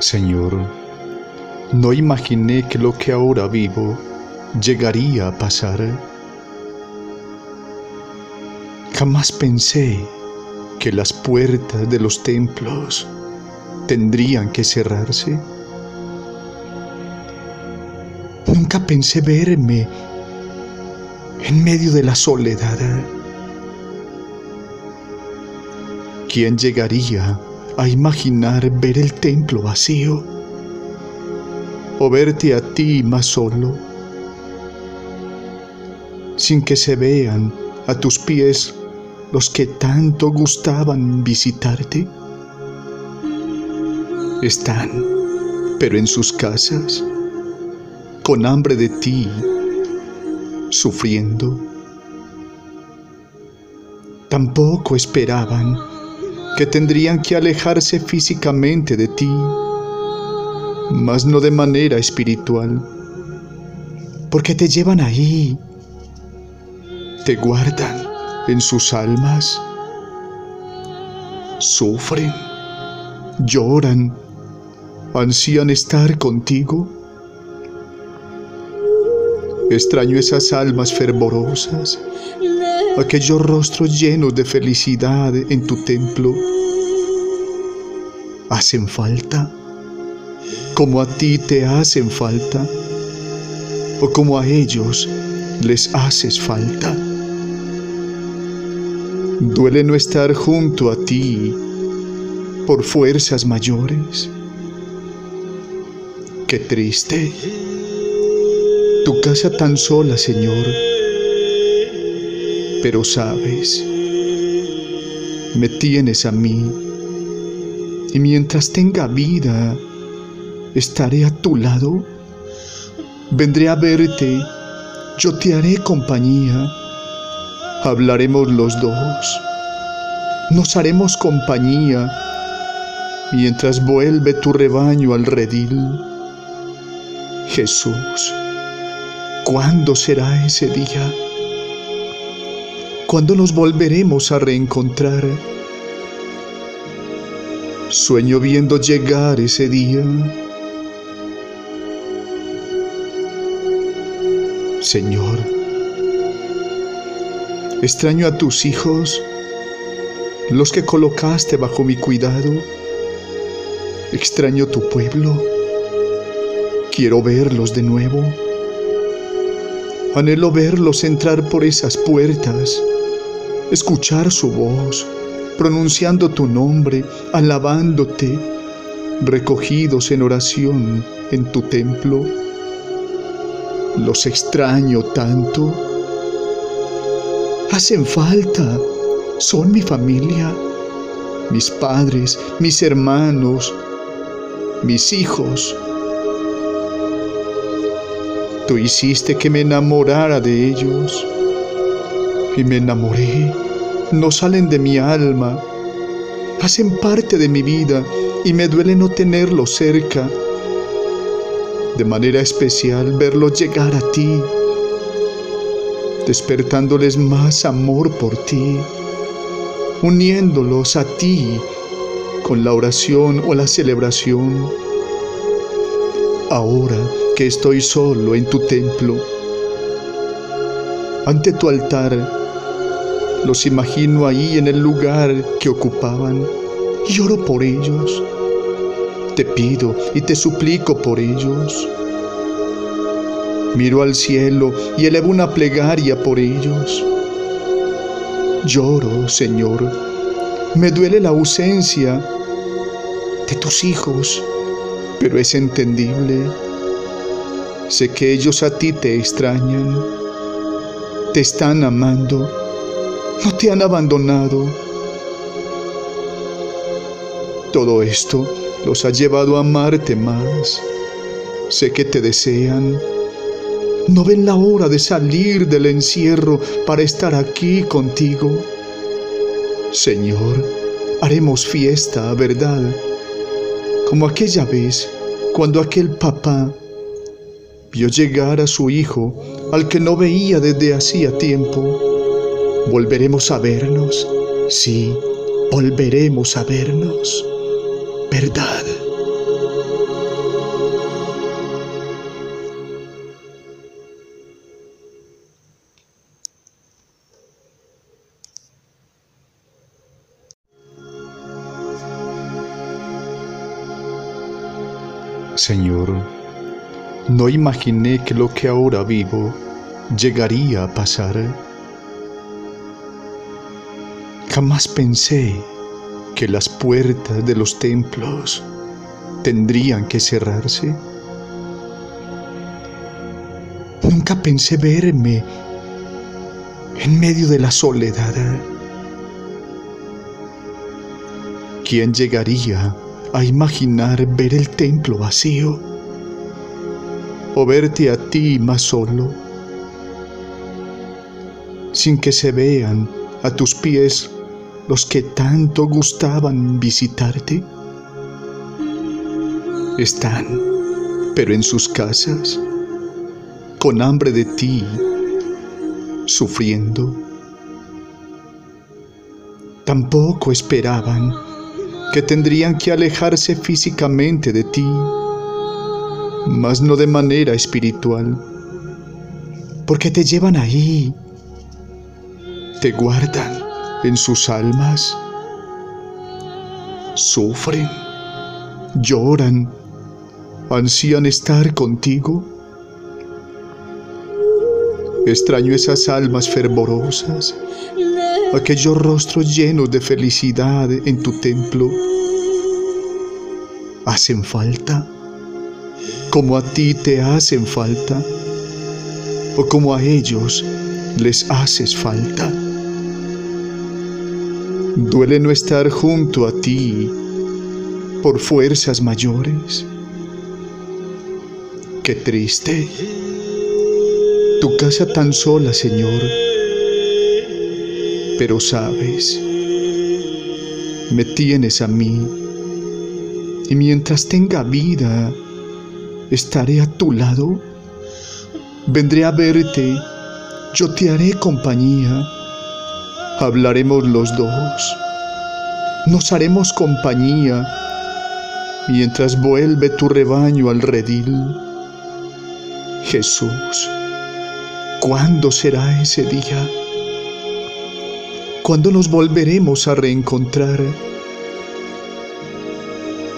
Señor, no imaginé que lo que ahora vivo llegaría a pasar. Jamás pensé que las puertas de los templos tendrían que cerrarse. Nunca pensé verme en medio de la soledad. ¿Quién llegaría a imaginar ver el templo vacío? ¿O verte a ti más solo? Sin que se vean a tus pies los que tanto gustaban visitarte. Están, pero en sus casas, con hambre de ti, sufriendo. Tampoco esperaban que tendrían que alejarse físicamente de ti, mas no de manera espiritual, porque te llevan ahí, te guardan en sus almas, sufren, lloran, ansían estar contigo. Extraño esas almas fervorosas aquellos rostros llenos de felicidad en tu templo, hacen falta, como a ti te hacen falta, o como a ellos les haces falta. Duele no estar junto a ti por fuerzas mayores. Qué triste. Tu casa tan sola, Señor pero sabes, me tienes a mí y mientras tenga vida, estaré a tu lado, vendré a verte, yo te haré compañía, hablaremos los dos, nos haremos compañía mientras vuelve tu rebaño al redil. Jesús, ¿cuándo será ese día? ¿Cuándo nos volveremos a reencontrar? Sueño viendo llegar ese día. Señor, extraño a tus hijos, los que colocaste bajo mi cuidado. Extraño tu pueblo. Quiero verlos de nuevo. Anhelo verlos entrar por esas puertas escuchar su voz, pronunciando tu nombre, alabándote, recogidos en oración en tu templo. Los extraño tanto. Hacen falta, son mi familia, mis padres, mis hermanos, mis hijos. Tú hiciste que me enamorara de ellos y me enamoré. No salen de mi alma, hacen parte de mi vida y me duele no tenerlos cerca. De manera especial verlos llegar a ti, despertándoles más amor por ti, uniéndolos a ti con la oración o la celebración. Ahora que estoy solo en tu templo, ante tu altar, los imagino ahí en el lugar que ocupaban. Lloro por ellos. Te pido y te suplico por ellos. Miro al cielo y elevo una plegaria por ellos. Lloro, Señor. Me duele la ausencia de tus hijos, pero es entendible. Sé que ellos a ti te extrañan, te están amando no te han abandonado. Todo esto los ha llevado a amarte más. Sé que te desean. No ven la hora de salir del encierro para estar aquí contigo. Señor, haremos fiesta, ¿verdad? Como aquella vez cuando aquel papá vio llegar a su hijo al que no veía desde hacía tiempo Volveremos a vernos. Sí, volveremos a vernos. ¿Verdad? Señor, no imaginé que lo que ahora vivo llegaría a pasar. Jamás pensé que las puertas de los templos tendrían que cerrarse. Nunca pensé verme en medio de la soledad. ¿Quién llegaría a imaginar ver el templo vacío o verte a ti más solo, sin que se vean a tus pies los que tanto gustaban visitarte? Están, pero en sus casas, con hambre de ti, sufriendo. Tampoco esperaban que tendrían que alejarse físicamente de ti, mas no de manera espiritual, porque te llevan ahí, te guardan en sus almas, sufren, lloran, ansían estar contigo. Extraño esas almas fervorosas aquellos rostros llenos de felicidad en tu templo, hacen falta, como a ti te hacen falta, o como a ellos les haces falta. Duele no estar junto a ti por fuerzas mayores. Qué triste. Tu casa tan sola, Señor. Pero sabes, me tienes a mí. Y mientras tenga vida, estaré a tu lado, vendré a verte, yo te haré compañía, hablaremos los dos, nos haremos compañía mientras vuelve tu rebaño al redil. Jesús, ¿cuándo será ese día? ¿Cuándo nos volveremos a reencontrar?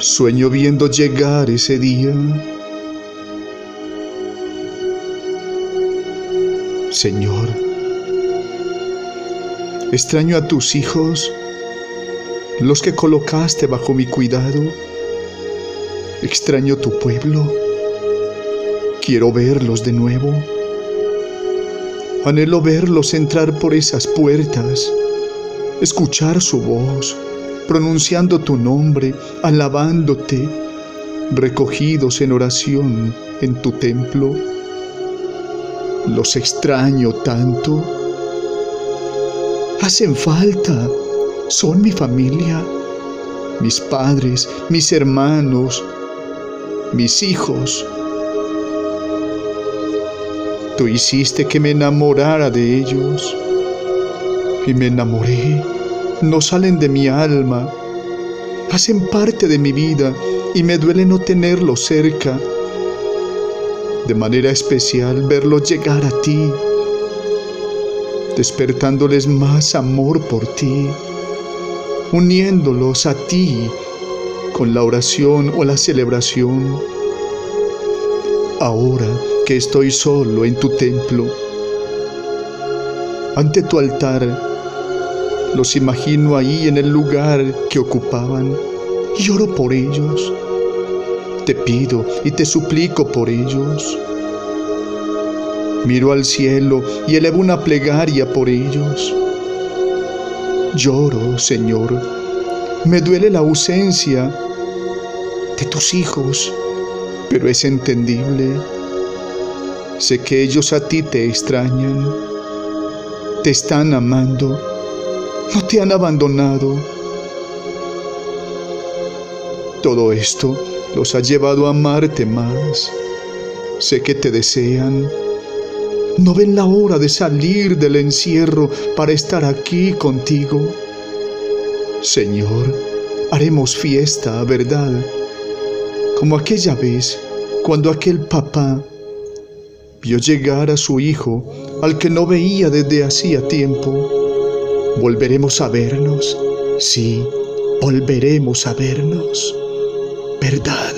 Sueño viendo llegar ese día. Señor, extraño a tus hijos, los que colocaste bajo mi cuidado. Extraño tu pueblo. Quiero verlos de nuevo. Anhelo verlos entrar por esas puertas escuchar su voz, pronunciando tu nombre, alabándote, recogidos en oración en tu templo. Los extraño tanto. Hacen falta, son mi familia, mis padres, mis hermanos, mis hijos. Tú hiciste que me enamorara de ellos y me enamoré. No salen de mi alma, hacen parte de mi vida y me duele no tenerlos cerca. De manera especial verlos llegar a ti, despertándoles más amor por ti, uniéndolos a ti con la oración o la celebración. Ahora que estoy solo en tu templo, ante tu altar, los imagino ahí en el lugar que ocupaban y oro por ellos. Te pido y te suplico por ellos. Miro al cielo y elevo una plegaria por ellos. Lloro, Señor. Me duele la ausencia de tus hijos, pero es entendible. Sé que ellos a ti te extrañan, te están amando no te han abandonado. Todo esto los ha llevado a amarte más. Sé que te desean. No ven la hora de salir del encierro para estar aquí contigo. Señor, haremos fiesta, ¿verdad? Como aquella vez cuando aquel papá vio llegar a su hijo al que no veía desde hacía tiempo Volveremos a vernos, sí, volveremos a vernos, ¿verdad?